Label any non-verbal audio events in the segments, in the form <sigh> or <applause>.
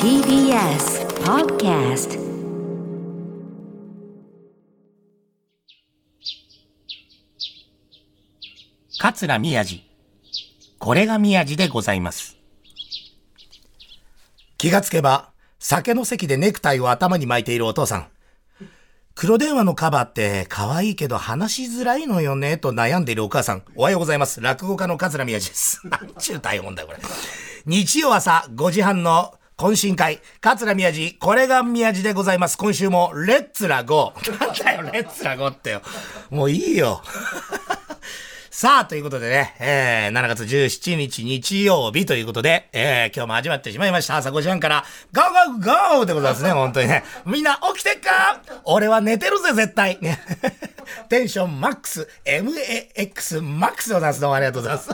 TBS Podcast 桂宮治。これが宮治でございます。気がつけば、酒の席でネクタイを頭に巻いているお父さん。黒電話のカバーって可愛いけど話しづらいのよねと悩んでいるお母さん。おはようございます。落語家の桂宮治です。<laughs> なんちゅう大本だよ、これ。日曜朝5時半の懇親会、桂宮治、これが宮治でございます。今週も、レッツラゴー。なんだよ、レッツラゴーってよ。もういいよ。<laughs> さあ、ということでね、えー、7月17日日曜日ということで、えー、今日も始まってしまいました。朝5時半から、ゴーゴーゴーでございますね、本当にね。みんな起きてっか？俺は寝てるぜ、絶対。<laughs> テンションマックス、MAX マックスでございます。どうもありがとうございます。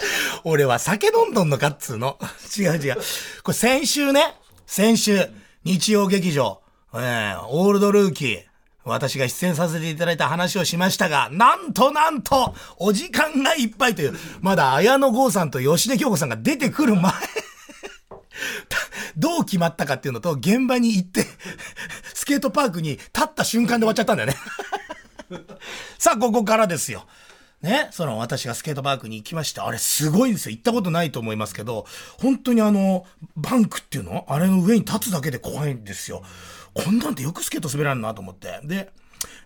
<laughs> 俺は酒飲んどんのかっつうの。<laughs> 違う違う。これ先週ね、先週、日曜劇場、えー、オールドルーキー、私が出演させていただいた話をしましたが、なんとなんと、お時間がいっぱいという、まだ綾野剛さんと吉出京子さんが出てくる前、<laughs> どう決まったかっていうのと、現場に行って、スケートパークに立った瞬間で終わっちゃったんだよね。さあ、ここからですよ。ね、その私がスケートパークに行きました。あれすごいんですよ。行ったことないと思いますけど、本当にあの、バンクっていうのあれの上に立つだけで怖いんですよ。こんなんてよくスケート滑らんなと思って。で、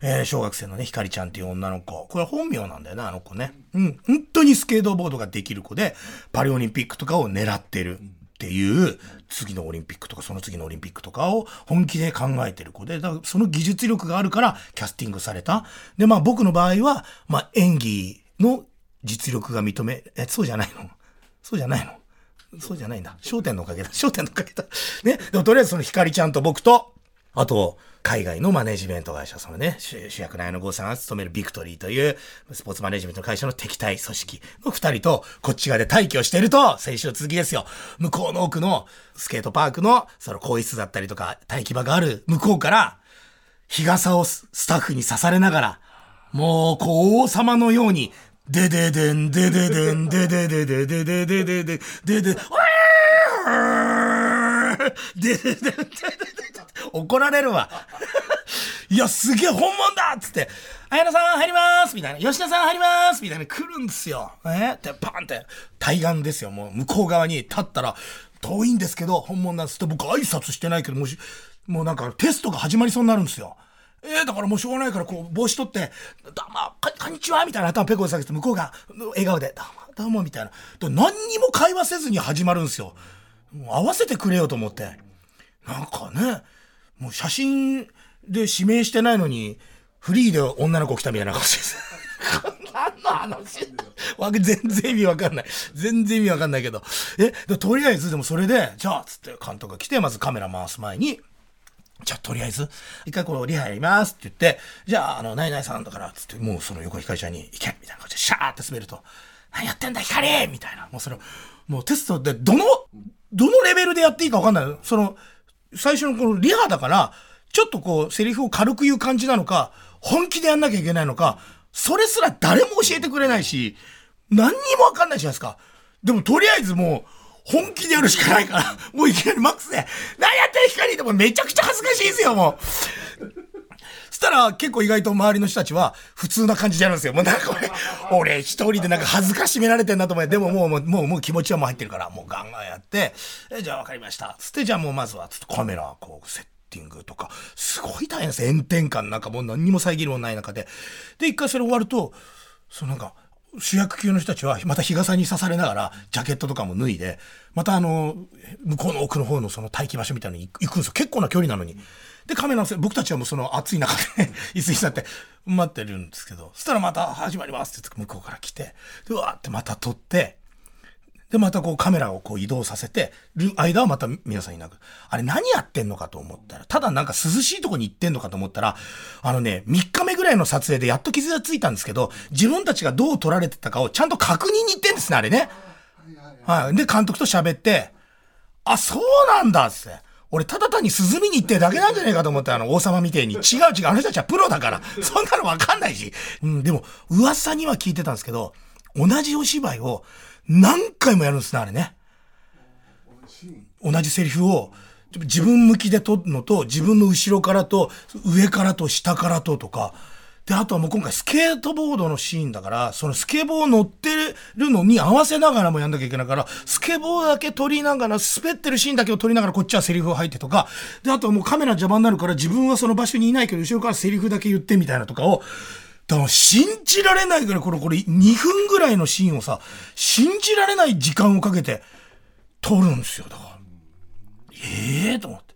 えー小学生のね、ひかりちゃんっていう女の子。これ本名なんだよな、あの子ね。うん。本当にスケートボードができる子で、パリオリンピックとかを狙ってるっていう、次のオリンピックとかその次のオリンピックとかを本気で考えてる子で、だからその技術力があるからキャスティングされた。で、まあ僕の場合は、まあ演技の実力が認め、え、そうじゃないの？そうじゃないの？そうじゃないんだ。焦点のおかげだ。焦点のおかげだ。ね。でもとりあえずそのひかりちゃんと僕と、あと、海外のマネジメント会社、そのね、主主役の綾野剛さんが勤めるビクトリーという、スポーツマネジメント会社の敵対組織の二人と、こっち側で待機をしていると、先週の続きですよ。向こうの奥のスケートパークの、その更衣室だったりとか、待機場がある向こうから、日傘をスタッフに刺されながら、もう、こう、王様のように、でででん、でででん、ででででででででででで、でででででで怒られるわ。<laughs> いや、すげえ本物だっつって、綾野さん入りますみたいな、吉田さん入りますみたいな来るんですよ。えで、パンって、対岸ですよ。もう向こう側に立ったら、遠いんですけど、本物なんですって僕挨拶してないけど、もし、もうなんかテストが始まりそうになるんですよ。えー、だからもうしょうがないから、こう、帽子取って、どうも、こんにちはみたいな頭ペコで下げて、向こうが、笑顔で、どうも、どうも、みたいな。で何にも会話せずに始まるんですよ。もう合わせてくれよと思って。なんかね、もう写真で指名してないのに、フリーで女の子来たみたいな感じです。何の話わけ全然意味わかんない。全然意味わかんないけど。え、でとりあえずでもそれで、じゃあ、つって監督が来て、まずカメラ回す前に、じゃあ、とりあえず、一回このリハやりますって言って、じゃあ、あの、ナイナイさんだから、つって、もうその横ひかりちゃんに、行けみたいな感じで、シャーって滑ると、何やってんだ、ひかりみたいな。もうそれ、もうテストで、どの、どのレベルでやっていいかわかんない。その、最初のこのリハだから、ちょっとこう、セリフを軽く言う感じなのか、本気でやんなきゃいけないのか、それすら誰も教えてくれないし、何にもわかんないじゃないですか。でも、とりあえずもう、本気でやるしかないから、もういきなりマックスで、何やってる光でもめちゃくちゃ恥ずかしいですよ、もう。たら結構意外と周りの人たちは普通な感じでやるんですよ。もうなんか <laughs> 俺、俺一人でなんか恥ずかしめられてんなと思って、でももうもう、もうもう気持ちはもう入ってるから、もうガンガンやって、えじゃあ分かりました。つってじゃあもうまずは、つってカメラこうセッティングとか、すごい大変です。炎天下の中もう何にも遮るもない中で。で、一回それ終わると、そのなんか、主役級の人たちはまた日傘に刺されながらジャケットとかも脱いでまたあの向こうの奥の方のその待機場所みたいに行くんですよ結構な距離なのにでカメラのせ僕たちはもうその暑い中で <laughs> 椅子に座って待ってるんですけどそしたらまた始まりますって向こうから来てでうわーってまた撮ってで、またこうカメラをこう移動させて間はまた皆さんいなく。あれ何やってんのかと思ったら、ただなんか涼しいとこに行ってんのかと思ったら、あのね、3日目ぐらいの撮影でやっと傷がついたんですけど、自分たちがどう撮られてたかをちゃんと確認に行ってんですね、あれね。はい。で、監督と喋って、あ、そうなんだっつって。俺、ただ単に涼みに行ってるだけなんじゃねえかと思ったあの、王様みてえに。違う違う、あの人たちはプロだから。そんなのわかんないし。うん、でも、噂には聞いてたんですけど、同じお芝居を何回もやるんですね、あれね。同じセリフを自分向きで撮るのと自分の後ろからと上からと下からととかであとはもう今回スケートボードのシーンだからそのスケボー乗ってるのに合わせながらもやんなきゃいけないからスケボーだけ撮りながら滑ってるシーンだけを撮りながらこっちはセリフを入ってとかであとはもうカメラ邪魔になるから自分はその場所にいないけど後ろからセリフだけ言ってみたいなとかをだから信じられないぐらいこれこれ2分ぐらいのシーンをさ信じられない時間をかけて撮るんですよ。だからええー、と思って。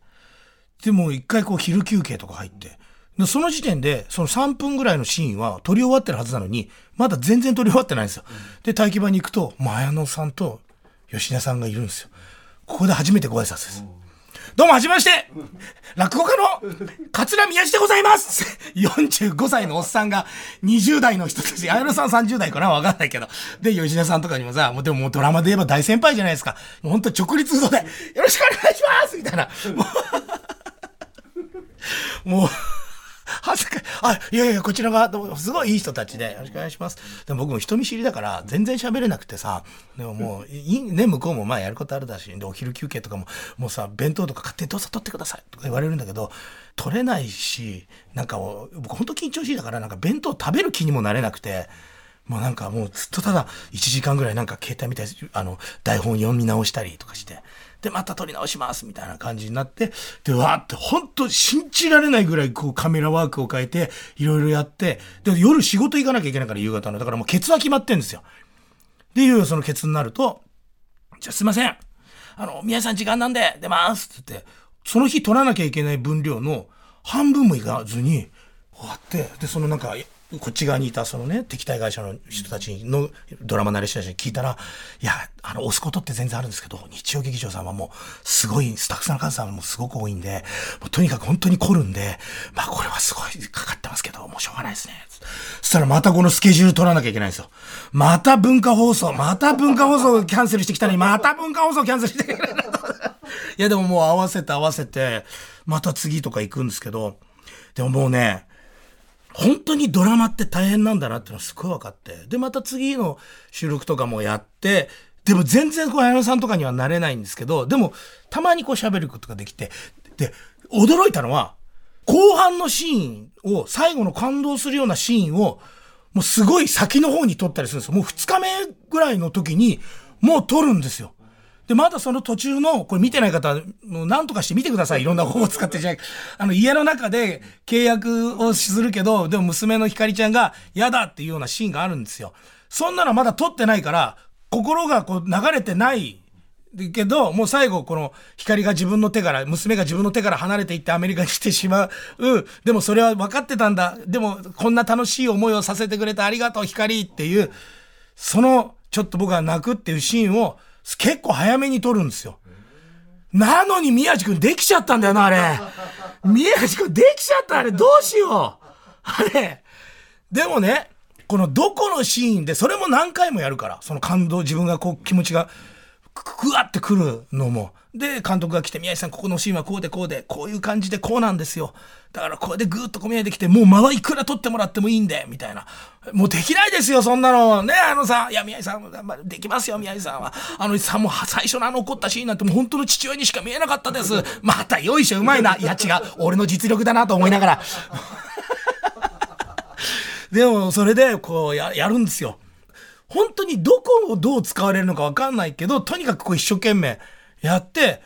でも一回こう昼休憩とか入ってでその時点でその3分ぐらいのシーンは撮り終わってるはずなのにまだ全然撮り終わってないんですよ。で待機場に行くと前野さんと吉田さんがいるんですよ。ここで初めてご挨拶です。どうもはじめまして。落語家の桂宮治でございます。45歳のおっさんが20代の人たち、綾野さん30代かな？わかんないけど。で、吉田さんとかにもさ、もうでももうドラマで言えば大先輩じゃないですか。もう本当直立度で、よろしくお願いします。みたいな。もう、もう恥ずかあ、いやいや、こちらが、すごいいい人たちで、よろしくお願いします。でも僕も人見知りだから、全然喋れなくてさ、でももう、いいね、向こうもまあやることあるだし、で、お昼休憩とかも、もうさ、弁当とか勝手にどうぞ取ってくださいとか言われるんだけど、取れないし、なんか僕本当緊張しいだから、なんか弁当食べる気にもなれなくて、もうなんかもうずっとただ1時間ぐらいなんか携帯みたいあの台本読み直したりとかしてで、また撮り直しますみたいな感じになって、で、わーって、本当信じられないぐらいこうカメラワークを変えて、いろいろやって、で、夜仕事行かなきゃいけないから夕方の。だからもうケツは決まってんですよ。で、いよいよそのケツになると、じゃあすいません。あの、宮さん時間なんで出ますって言って、その日撮らなきゃいけない分量の半分もいかずに、終わって、で、そのなんか、こっち側にいたそのね、敵対会社の人たちのドラマ慣れした人に聞いたら、いや、あの、押すことって全然あるんですけど、日曜劇場さんはもう、すごい、スタッフさんの数さんもすごく多いんで、もうとにかく本当に凝るんで、まあこれはすごいかかってますけど、もうしょうがないですね。そしたらまたこのスケジュール取らなきゃいけないんですよ。また文化放送、また文化放送キャンセルしてきたのに、また文化放送キャンセルしてきた。いやでももう合わせて合わせて、また次とか行くんですけど、でももうね、本当にドラマって大変なんだなっていうのすごい分かって。で、また次の収録とかもやって、でも全然こう、綾野さんとかにはなれないんですけど、でも、たまにこう喋ることができて、で、驚いたのは、後半のシーンを、最後の感動するようなシーンを、もうすごい先の方に撮ったりするんですよ。もう2日目ぐらいの時に、もう撮るんですよ。で、まだその途中の、これ見てない方、もう何とかして見てください。いろんな方法を使ってじゃない。あの、家の中で契約をするけど、でも娘のひかりちゃんが嫌だっていうようなシーンがあるんですよ。そんなのまだ撮ってないから、心がこう流れてないけど、もう最後、この、光が自分の手から、娘が自分の手から離れていってアメリカに来てしまう。でもそれは分かってたんだ。でも、こんな楽しい思いをさせてくれてありがとう、光っていう、その、ちょっと僕が泣くっていうシーンを、結構早めに撮るんですよ。なのに宮地くんできちゃったんだよな、あれ。宮地くんできちゃったあれ、どうしよう。あれ。でもね、このどこのシーンで、それも何回もやるから、その感動、自分がこう気持ちが、くわってくるのも。で、監督が来て、宮治さん、ここのシーンはこうでこうで、こういう感じでこうなんですよ。だからこれでぐーっと込み上げてきて、もう間はいくら取ってもらってもいいんで、みたいな。もうできないですよ、そんなの。ね、あのさ、いや、宮治さん、できますよ、宮治さんは。あのさ、もう最初のあの怒ったシーンなんてもう本当の父親にしか見えなかったです。また、よいしょ、うまいな。いや、違う。俺の実力だなと思いながら。<laughs> でも、それで、こうや、やるんですよ。本当にどこをどう使われるのかわかんないけど、とにかくこう一生懸命やって、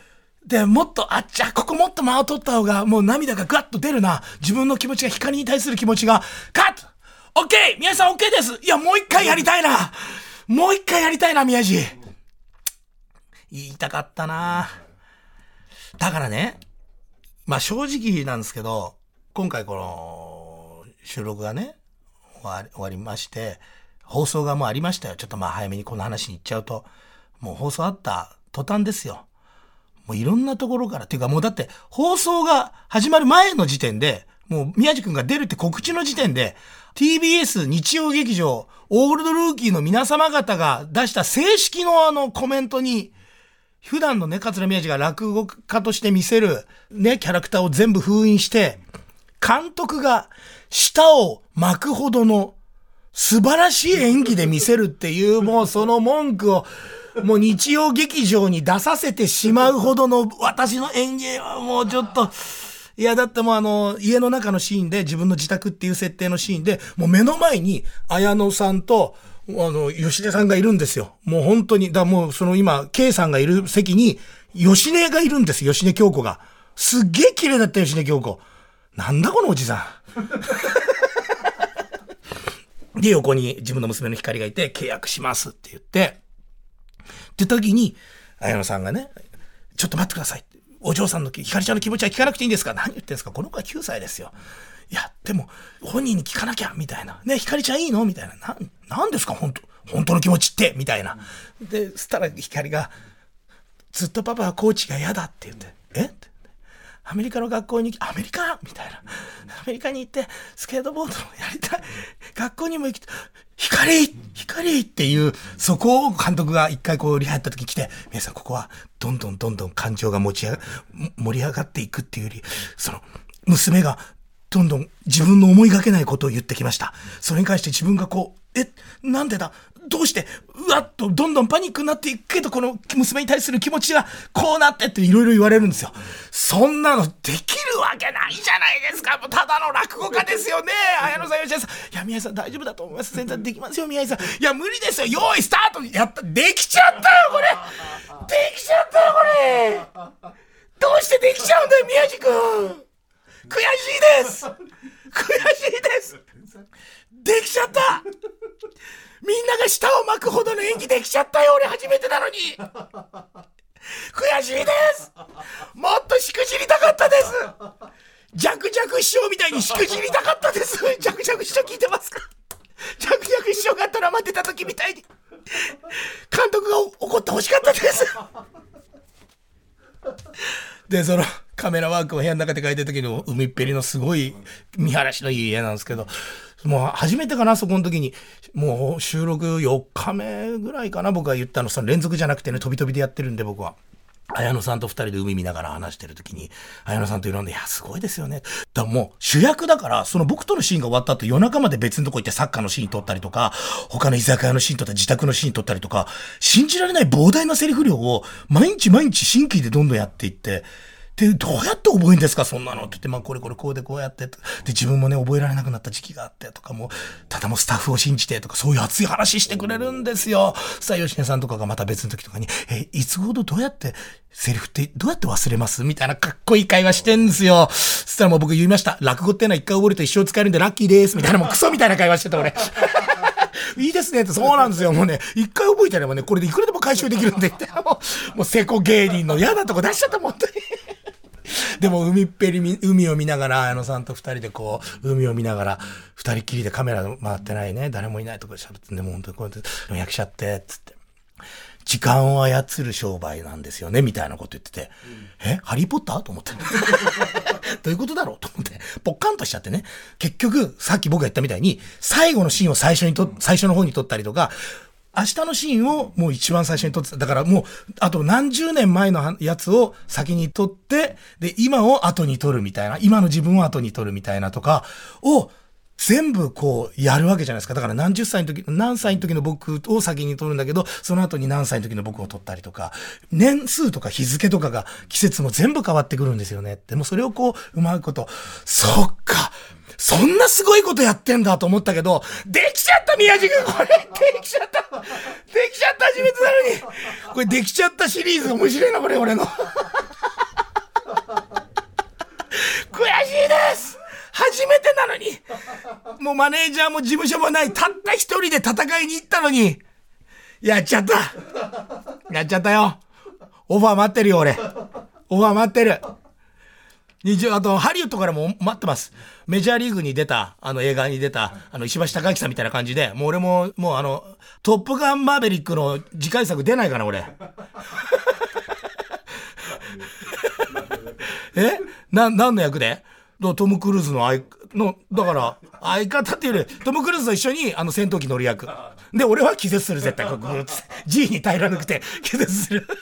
で、もっと、あっちゃ、ここもっと間を取った方が、もう涙がガッと出るな。自分の気持ちが光に対する気持ちが、カットオッケー宮治さんオッケーですいや、もう一回やりたいなもう一回やりたいな、宮治言いたかったなだからね、まあ正直なんですけど、今回この収録がね、終わり終わりまして、放送がもうありましたよ。ちょっとまあ早めにこの話に行っちゃうと、もう放送あった途端ですよ。もういろんなところから、っていうかもうだって放送が始まる前の時点で、もう宮地くんが出るって告知の時点で、TBS 日曜劇場、オールドルーキーの皆様方が出した正式のあのコメントに、普段のね、桂宮治が落語家として見せるね、キャラクターを全部封印して、監督が舌を巻くほどの素晴らしい演技で見せるっていう、もうその文句を、もう日曜劇場に出させてしまうほどの私の演技はもうちょっと、いや、だってもうあの、家の中のシーンで、自分の自宅っていう設定のシーンで、もう目の前に、綾野さんと、あの、吉根さんがいるんですよ。もう本当に、だもうその今、K さんがいる席に、吉根がいるんです吉根京子が。すっげえ綺麗だった吉根京子。なんだこのおじさん。<laughs> で、横に自分の娘の光がいて、契約しますって言って、って時に、綾野さんがね、ちょっと待ってください。お嬢さんの、ひかりちゃんの気持ちは聞かなくていいんですか？何言ってんですか？この子は9歳ですよ。いや、でも、本人に聞かなきゃ、みたいな。ね、ひかりちゃんいいの？みたいな。な、なんですか？本当本当の気持ちって、みたいな。で、そしたらひかりが、ずっとパパはコーチが嫌だって言って、え？って。アメリカの学校に、アメリカ？みたいな。アメリカに行って、スケートボードをやりたい。学校にも行きたい、光光っていう、そこを監督が一回こうリハやった時に来て、皆さんここはどんどんどんどん感情が持ち上が、盛り上がっていくっていうより、その、娘がどんどん自分の思いがけないことを言ってきました。それに関して自分がこう、え、なんでだ？どうして、うわっとどんどんパニックになっていくけど、この娘に対する気持ちがこうなってっていろいろ言われるんですよ。そんなのできるわけないじゃないですか。もうただの落語家ですよね。綾野さん、吉田さん。いや、宮井さん大丈夫だと思います。全然できますよ、宮井さん。いや、無理ですよ。用意スタートやった。できちゃったよ、これ。できちゃったよ、これ。どうしてできちゃうんだよ、宮治君。悔しいです。悔しいです。できちゃった。みんなが舌を巻くほどの演技できちゃったよ。俺初めてなのに。悔しいです。もっとしくじりたかったです。ジャクジャク師匠みたいにしくじりたかったです。ジャクジャク師匠聞いてますか？ジャクジャク師匠がドラマ出た時みたいに。監督が怒ってほしかったです。でそのカメラワークを部屋の中で描いてる時の海っぺりのすごい見晴らしのいい家なんですけどもう初めてかな、そこの時に。もう収録4日目ぐらいかな、僕が言ったの。その連続じゃなくてね、飛び飛びでやってるんで、僕は。綾野さんと二人で海見ながら話してる時に、綾野さんといろんな、いや、すごいですよね。だからもう主役だから、その僕とのシーンが終わった後夜中まで別のとこ行ってサッカーのシーン撮ったりとか、他の居酒屋のシーン撮ったり、自宅のシーン撮ったりとか、信じられない膨大なセリフ量を毎日毎日新規でどんどんやっていって、で、どうやって覚えるんですかそんなのって言って、まあこれこれこうでこうやって。で、自分もね、覚えられなくなった時期があってとかも、ただもうスタッフを信じてとか、そういう熱い話してくれるんですよ。さあ、吉根さんとかがまた別の時とかに、え、いつほどどうやってセリフってどうやって忘れます？みたいなかっこいい会話してんですよ。そしたらもう僕言いました。落語ってのは一回覚えると一生使えるんでラッキーです。みたいなもうクソみたいな会話してた俺。<laughs> いいですねって、そうなんですよ。もうね、一回覚えちゃえばね、これでいくらでも回収できるんで、もう、もう、セコ芸人の嫌なとこ出しちゃった、本当に。でも海っぺり海を見ながら、綾野さんと二人でこう、海を見ながら、二人きりでカメラ回ってないね、誰もいないとこで喋ってんで、も本当にこうやって、役者って、つって。時間を操る商売なんですよね、みたいなこと言ってて、うん、え？ハリーポッター？と思って。<laughs> どういうことだろう？と思って、ポッカンとしちゃってね。結局、さっき僕が言ったみたいに、最後のシーンを最初にと、最初の方に撮ったりとか、明日のシーンをもう一番最初に撮ってた。だからもう、あと何十年前のやつを先に撮って、で、今を後に撮るみたいな、今の自分を後に撮るみたいなとかを、全部こうやるわけじゃないですか。だから何十歳の時、何歳の時の僕を先に撮るんだけど、その後に何歳の時の僕を撮ったりとか、年数とか日付とかが季節も全部変わってくるんですよね。でもそれをこう、うまいこと、そっか、そんなすごいことやってんだと思ったけど、できちゃった宮地君これできちゃった。できちゃった初めてなのに。これできちゃったシリーズ面白いな、これ俺の。悔しいです。初めてなのに。もうマネージャーも事務所もない、たった一人で戦いに行ったのに、やっちゃった。やっちゃったよ。オファー待ってるよ、俺。オファー待ってる。20あとハリウッドからも待ってます。メジャーリーグに出たあの映画に出たあの石橋貴明さんみたいな感じでもう俺ももうあの「トップガンマーベリック」の次回作出ないかな俺。<laughs> え？な何の役で？トム・クルーズの相のだから相方っていうよりトム・クルーズと一緒にあの戦闘機乗る役。で俺は気絶する絶対。G に耐えられなくて気絶する。<laughs>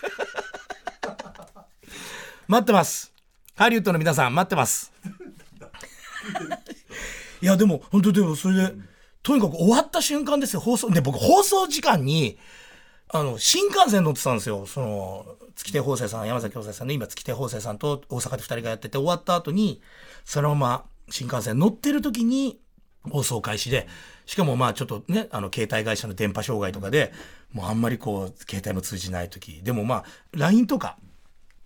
待ってますハリウッドの皆さん待ってます <laughs> いやでも本当でもそれでとにかく終わった瞬間ですよ、放送。で、僕、放送時間に、あの、新幹線乗ってたんですよ。その、月手法生さん、山崎法生さんね、今月手法生さんと大阪で二人がやってて、終わった後に、そのまま新幹線乗ってる時に、放送開始で、しかもまあちょっとね、あの、携帯会社の電波障害とかで、もうあんまりこう、携帯も通じない時、でもまあ、LINE とか、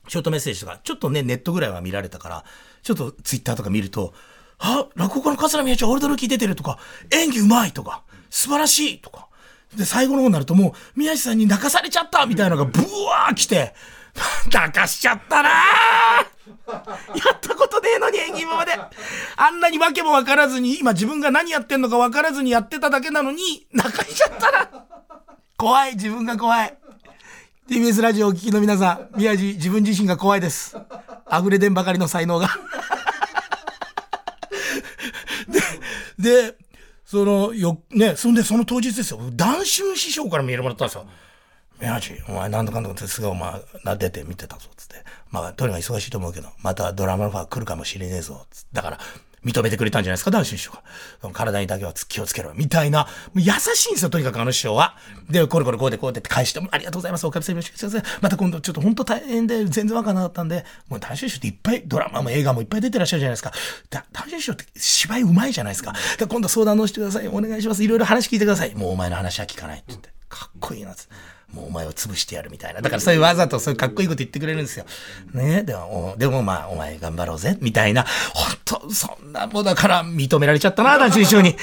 ショートメッセージとか、ちょっとね、ネットぐらいは見られたから、ちょっとツイッターとか見ると、あ、落語家の桂宮治オールドルキー出てるとか、演技うまいとか、素晴らしいとか。で、最後の方になるともう、宮治さんに泣かされちゃったみたいなのがブワー来て、<laughs> 泣かしちゃったな <laughs> やったことねえのに演技今まで。あんなに訳も分からずに、今自分が何やってんのか分からずにやってただけなのに、泣かしちゃったな怖い、自分が怖い。TBS ラジオお聞きの皆さん、宮治自分自身が怖いです。溢れ出んばかりの才能が。で、で、その、よ、ね、そんでその当日ですよ、談春師匠からメールもらったんですよ。宮治、お前なんとかんとかってすぐお前な出て見てたぞ、つって。まあ、とにかく忙しいと思うけど、またドラマのファー来るかもしれねえぞ、つって。だから、認めてくれたんじゃないですか、談春師匠が。体にだけは気をつけろ、みたいな。優しいんですよ、とにかくあの師匠は。で、これこれこうでこうでって返しても、ありがとうございます、おかみさんよろしくお願いします。また今度ちょっと本当大変で全然わからなかったんで、もう談春師匠っていっぱいドラマも映画もいっぱい出てらっしゃるじゃないですか。だ談春師匠って芝居うまいじゃないですか。で今度相談乗せてください、お願いします。いろいろ話聞いてください。もうお前の話は聞かないって言って。かっこいいなって。もうお前を潰してやるみたいな。だからそういうわざとそういうかっこいいこと言ってくれるんですよ。ね？でも、でもまあ、お前頑張ろうぜ、みたいな。本当そんなもうだから認められちゃったな、団中師匠に。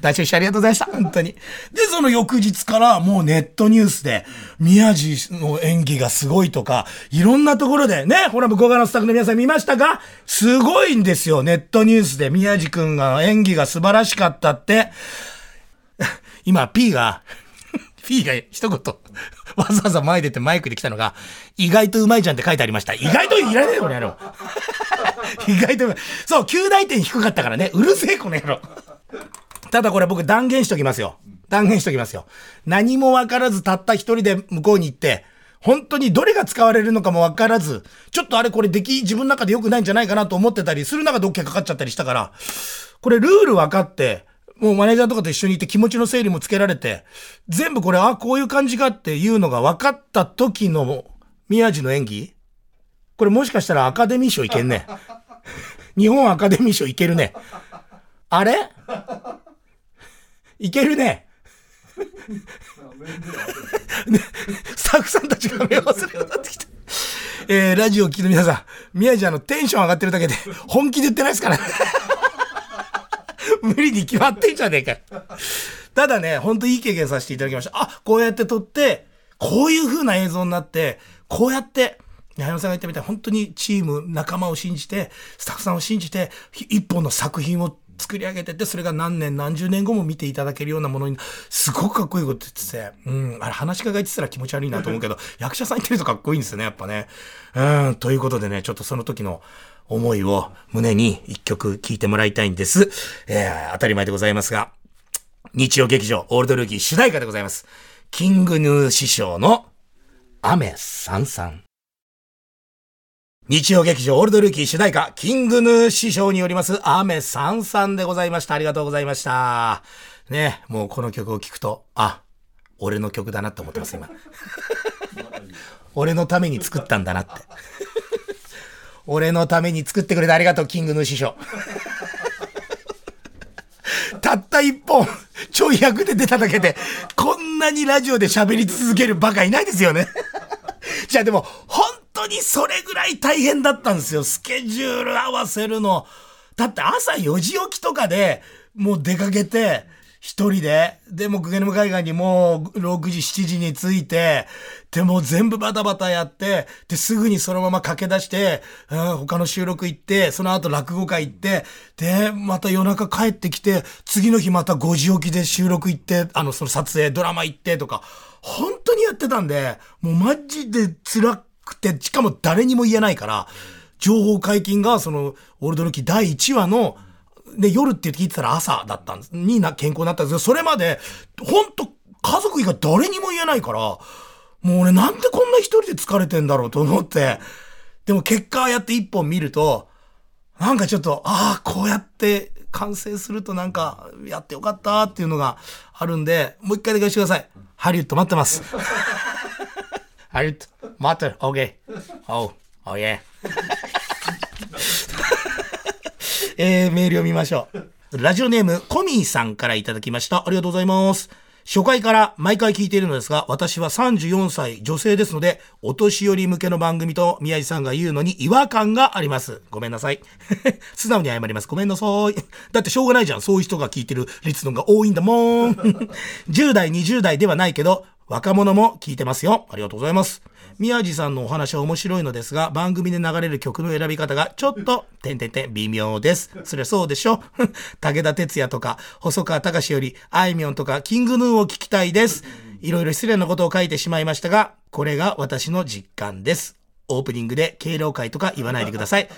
団中師匠ありがとうございました。本当に。で、その翌日からもうネットニュースで、宮治の演技がすごいとか、いろんなところで、ね、ほら、向こう側のスタッフの皆さん見ましたかすごいんですよ、ネットニュースで宮治くんが演技が素晴らしかったって。今、P が、<laughs> P が一言、わざわざ前出てマイクで来たのが、意外とうまいじゃんって書いてありました。意外といらねえこの野郎。<laughs> 意外とうまい。そう、9大点低かったからね。うるせえこの野郎。ただこれ僕断言しときますよ。断言しときますよ。何もわからずたった一人で向こうに行って、本当にどれが使われるのかもわからず、ちょっとあれこれ出来自分の中で良くないんじゃないかなと思ってたりする中で OK かかっちゃったりしたから、これルール分かって、もうマネージャーとかと一緒にいて気持ちの整理もつけられて、全部これ、あ、こういう感じかっていうのが分かった時の宮治の演技これもしかしたらアカデミー賞いけんね。<laughs> 日本アカデミー賞いけるね。あれ？いけるね。スタッフさんたちが目を忘れるようになってきた。えー、ラジオを聴きの皆さん、宮治あのテンション上がってるだけで本気で言ってないですからね。<laughs> 無理に決まってんじゃねえか。ただね、ほんといい経験させていただきました。あ、こうやって撮って、こういう風な映像になって、こうやって、矢山さんが言ったみたいに本当にチーム、仲間を信じて、スタッフさんを信じて、一本の作品を作り上げてて、それが何年何十年後も見ていただけるようなものに、すごくかっこいいこと言ってて、うん、あれ話し家が言ってたら気持ち悪いなと思うけど、<laughs> 役者さん言ってるとかっこいいんですよね、やっぱね。うん、ということでね、ちょっとその時の思いを胸に一曲聴いてもらいたいんです。えー、当たり前でございますが、日曜劇場オールドルーキー主題歌でございます。キングヌー師匠の雨さんさん。日曜劇場オールドルーキー主題歌、キングヌー師匠によります、雨さんさんでございました。ありがとうございました。ね、もうこの曲を聴くと、あ、俺の曲だなって思ってます、今。<laughs> 俺のために作ったんだなって。俺のために作ってくれてありがとう、キングヌー師匠。たった一本、ちょい役で出ただけで、こんなにラジオで喋り続けるバカいないですよね。じゃあでも、本当にそれぐらい大変だったんですよ。スケジュール合わせるの。だって朝4時起きとかでもう出かけて、一人で、でも、グゲヌム海岸にもう6時、7時に着いて、でもう全部バタバタやって、で、すぐにそのまま駆け出して、うん他の収録行って、その後落語会行って、で、また夜中帰ってきて、次の日また5時起きで収録行って、あの、その撮影、ドラマ行ってとか、本当にやってたんで、もうマジで辛くて、しかも誰にも言えないから、情報解禁が、その、オールドルキー第1話の、で、夜って聞いてたら朝だったんです。にな、健康になったんですけど、それまで、ほんと、家族以外誰にも言えないから、もう俺なんでこんな一人で疲れてんだろうと思って、でも結果やって一本見ると、なんかちょっと、ああ、こうやって完成するとなんか、やってよかったっていうのがあるんで、もう一回で返してください。ハリウッド待ってます。ハリウッド、待ってる。OK。おう、おいえ。えー、メール読みましょう。ラジオネーム、コミーさんからいただきました。ありがとうございます。初回から毎回聞いているのですが、私は34歳女性ですので、お年寄り向けの番組と宮治さんが言うのに違和感があります。ごめんなさい。<laughs> 素直に謝ります。ごめんなさい。だってしょうがないじゃん。そういう人が聞いてる率のが多いんだもん。<laughs> 10代、20代ではないけど、若者も聞いてますよ。ありがとうございます。宮治さんのお話は面白いのですが、番組で流れる曲の選び方がちょっと、てんてんてん、微妙です。そりゃそうでしょ <laughs> 武田鉄矢とか、細川隆より、あいみょんとか、キングヌーを聞きたいです。いろいろ失礼なことを書いてしまいましたが、これが私の実感です。オープニングで敬老会とか言わないでください。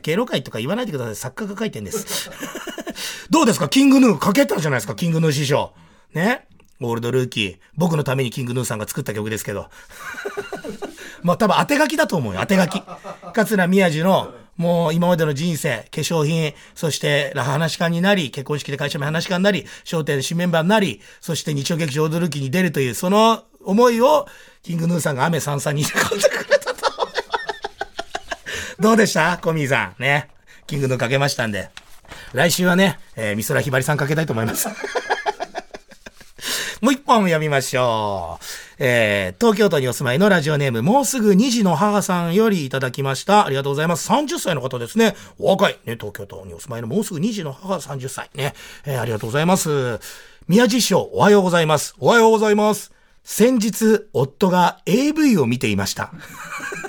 敬老会とか言わないでください。作家が書いてんです。<laughs> どうですか？キングヌーかけたじゃないですか、キングヌー師匠。ね？オールドルーキー。僕のためにキングヌーさんが作った曲ですけど。<laughs> まあ多分当て書きだと思うよ、当て書き。<laughs> 桂宮治の、もう今までの人生、化粧品、そして話し家になり、結婚式で会社名話し家になり、商店新メンバーになり、そして日曜劇場オールドルーキーに出るという、その思いを、キングヌーさんが雨さんさんに込んでくれたと思います。<laughs> どうでした？コミーさん。ね。キングヌーかけましたんで。来週はね、えー、美空ひばりさんかけたいと思います。もう一本読みましょう。えー、東京都にお住まいのラジオネーム、もうすぐ2児の母さんよりいただきました。ありがとうございます。30歳の方ですね。お若い。ね、東京都にお住まいのもうすぐ2児の母30歳。ね。えー、ありがとうございます。宮地師匠、おはようございます。おはようございます。先日、夫が AV を見ていました。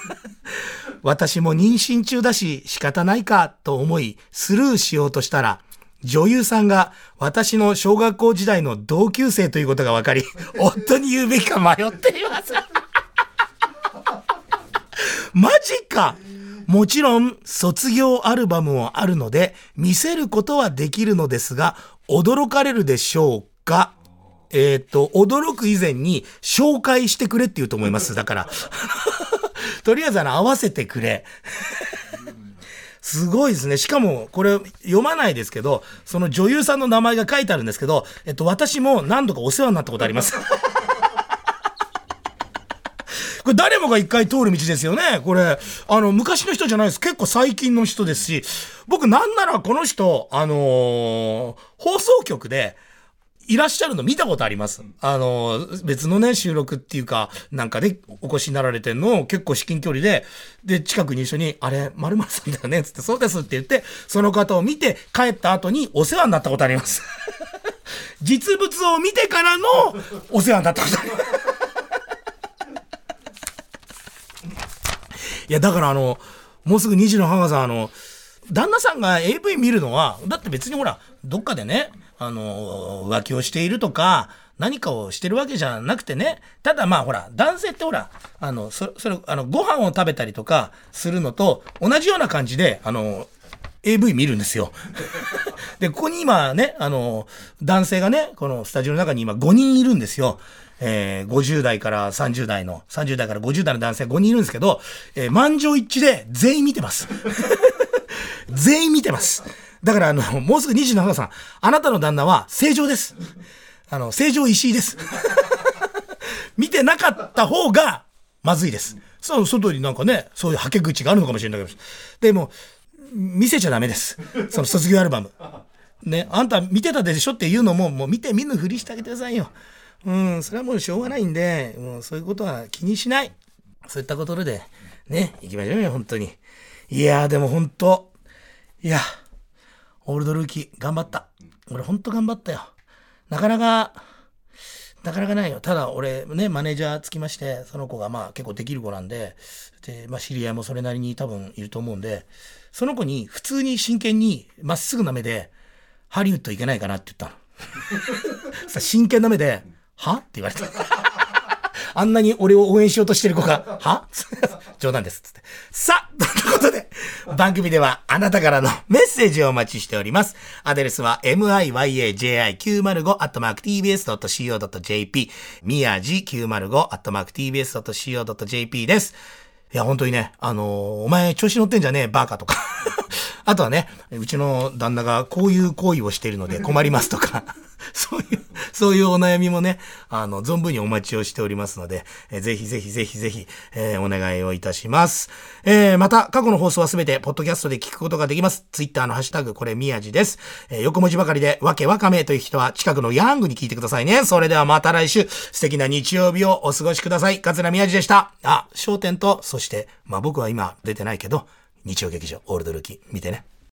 <laughs> 私も妊娠中だし仕方ないかと思いスルーしようとしたら、女優さんが私の小学校時代の同級生ということが分かり、<laughs> 夫に言うべきか迷っています。<laughs> マジかもちろん卒業アルバムもあるので見せることはできるのですが驚かれるでしょうかえっ、と、驚く以前に紹介してくれって言うと思います。だから。<laughs> とりあえずあの合わせてくれ。すごいですね。しかも、これ読まないですけど、その女優さんの名前が書いてあるんですけど、えっと、私も何度かお世話になったことあります。<laughs> これ誰もが一回通る道ですよね。これ、あの、昔の人じゃないです。結構最近の人ですし、僕なんならこの人、あのー放送局で、いらっしゃるの見たことあります。あの、別のね、収録っていうか、なんかでお越しになられてんのを結構至近距離で、で、近くに一緒に、あれ、〇〇さんだよね、つって、そうですって言って、その方を見て帰った後にお世話になったことあります。<laughs> 実物を見てからのお世話になったことあります。<laughs> いや、だからあの、もうすぐ2児の母さん、あの、旦那さんが AV 見るのは、だって別にほら、どっかでね、あの、浮気をしているとか、何かをしてるわけじゃなくてね、ただまあほら、男性ってほら、あの、そそれ、あの、ご飯を食べたりとかするのと同じような感じで、あの、AV 見るんですよ。<laughs> で、ここに今ね、あの、男性がね、このスタジオの中に今5人いるんですよ。えー、50代から30代の、30代から50代の男性5人いるんですけど、えー満場一致で全員見てます。<laughs> 全員見てます。だからあの、もうすぐ27歳さん、あなたの旦那は正常です。あの、正常石井です。見てなかった方がまずいです。そう、外になんかね、そういうはけ口があるのかもしれないけど。でも、見せちゃダメです。その卒業アルバム。ね、あんた見てたでしょっていうのも、もう見て見ぬふりしてあげてくださいよ。うん、それはもうしょうがないんで、もうそういうことは気にしない。そういったことで、ね、行きましょうよ、本当に。いやー、でも本当いや、オールドルーキー、頑張った。俺本当頑張ったよ。なかなか、なかなかないよ。ただ俺ね、マネージャーつきまして、その子がまあ結構できる子なんで、で、まあ知り合いもそれなりに多分いると思うんで、その子に普通に真剣にまっすぐな目で、ハリウッド行けないかなって言ったの。<laughs> さ真剣な目で、は？って言われた。あんなに俺を応援しようとしてる子が、は？冗談です。つって。さあ、ということで、番組ではあなたからのメッセージをお待ちしております。アドレスは miyaji905-tbs.co.jp 宮地 905-tbs.co.jp です。いや、本当にね、あのーお前調子乗ってんじゃねえ、バカとか。<laughs> あとはね、うちの旦那がこういう行為をしているので困りますとか、<laughs> そうい、そういうお悩みもね、あの、存分にお待ちをしておりますので、えーぜひぜひぜひぜひ、えーお願いをいたします。えーまた、過去の放送はすべて、ポッドキャストで聞くことができます。ツイッターのハッシュタグ、これ、宮地です。えー横文字ばかりで、わけわかめという人は、近くのヤングに聞いてくださいね。それではまた来週、素敵な日曜日をお過ごしください。桂宮地でした。あ、焦点と、そして、まあ僕は今出てないけど、日曜劇場、オールドルーキー、見てね。